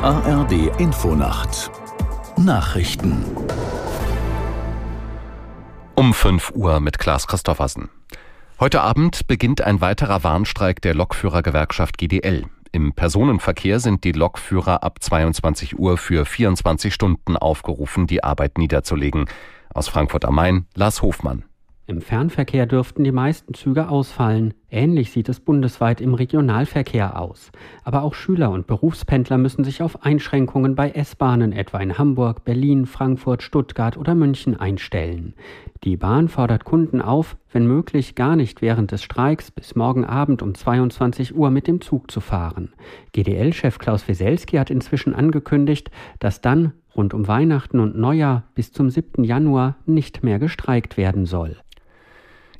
ARD Infonacht Nachrichten um 5 Uhr mit Klaas Christoffersen. Heute Abend beginnt ein weiterer Warnstreik der Lokführergewerkschaft GDL. Im Personenverkehr sind die Lokführer ab 22 Uhr für 24 Stunden aufgerufen, die Arbeit niederzulegen. Aus Frankfurt am Main, Lars Hofmann. Im Fernverkehr dürften die meisten Züge ausfallen. Ähnlich sieht es bundesweit im Regionalverkehr aus. Aber auch Schüler und Berufspendler müssen sich auf Einschränkungen bei S-Bahnen etwa in Hamburg, Berlin, Frankfurt, Stuttgart oder München einstellen. Die Bahn fordert Kunden auf, wenn möglich gar nicht während des Streiks bis morgen Abend um 22 Uhr mit dem Zug zu fahren. GDL-Chef Klaus Weselski hat inzwischen angekündigt, dass dann rund um Weihnachten und Neujahr bis zum 7. Januar nicht mehr gestreikt werden soll.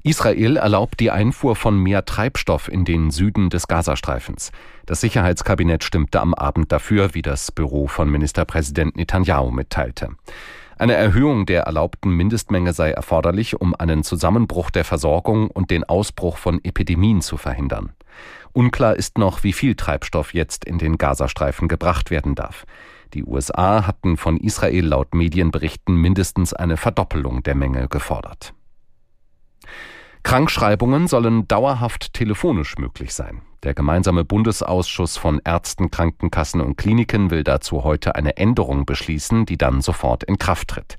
Israel erlaubt die Einfuhr von mehr Treibstoff in den Süden des Gazastreifens. Das Sicherheitskabinett stimmte am Abend dafür, wie das Büro von Ministerpräsident Netanyahu mitteilte. Eine Erhöhung der erlaubten Mindestmenge sei erforderlich, um einen Zusammenbruch der Versorgung und den Ausbruch von Epidemien zu verhindern. Unklar ist noch, wie viel Treibstoff jetzt in den Gazastreifen gebracht werden darf. Die USA hatten von Israel laut Medienberichten mindestens eine Verdoppelung der Menge gefordert. Krankschreibungen sollen dauerhaft telefonisch möglich sein. Der gemeinsame Bundesausschuss von Ärzten, Krankenkassen und Kliniken will dazu heute eine Änderung beschließen, die dann sofort in Kraft tritt.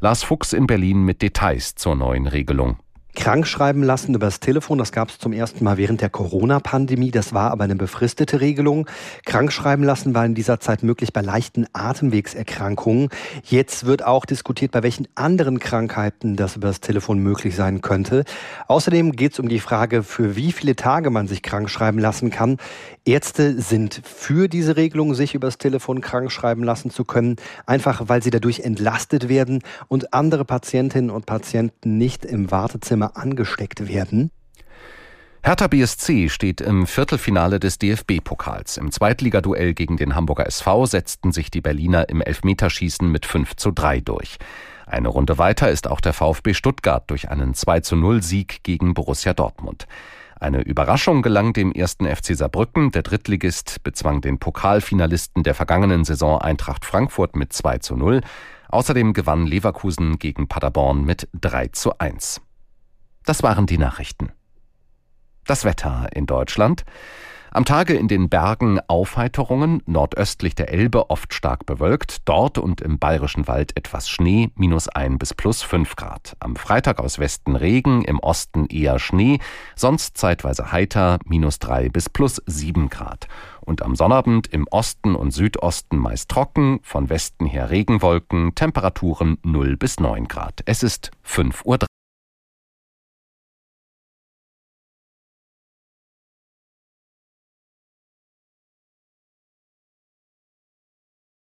Lars Fuchs in Berlin mit Details zur neuen Regelung krank schreiben lassen übers Telefon. Das gab es zum ersten Mal während der Corona-Pandemie. Das war aber eine befristete Regelung. Krank schreiben lassen war in dieser Zeit möglich bei leichten Atemwegserkrankungen. Jetzt wird auch diskutiert, bei welchen anderen Krankheiten das übers Telefon möglich sein könnte. Außerdem geht es um die Frage, für wie viele Tage man sich krank schreiben lassen kann. Ärzte sind für diese Regelung, sich übers Telefon krank schreiben lassen zu können, einfach weil sie dadurch entlastet werden und andere Patientinnen und Patienten nicht im Wartezimmer Corona angesteckt werden. Hertha BSC steht im Viertelfinale des DFB-Pokals. Im Zweitligaduell gegen den Hamburger SV setzten sich die Berliner im Elfmeterschießen mit 5 zu 3 durch. Eine Runde weiter ist auch der VfB Stuttgart durch einen 2 zu 0 Sieg gegen Borussia Dortmund. Eine Überraschung gelang dem ersten FC Saarbrücken. Der Drittligist bezwang den Pokalfinalisten der vergangenen Saison Eintracht Frankfurt mit 2 zu 0. Außerdem gewann Leverkusen gegen Paderborn mit 3 zu 1. Das waren die Nachrichten. Das Wetter in Deutschland. Am Tage in den Bergen Aufheiterungen, nordöstlich der Elbe oft stark bewölkt, dort und im bayerischen Wald etwas Schnee, minus ein bis plus fünf Grad. Am Freitag aus Westen Regen, im Osten eher Schnee, sonst zeitweise heiter, minus drei bis plus sieben Grad. Und am Sonnabend im Osten und Südosten meist trocken, von Westen her Regenwolken, Temperaturen 0 bis 9 Grad. Es ist 5.03 Uhr.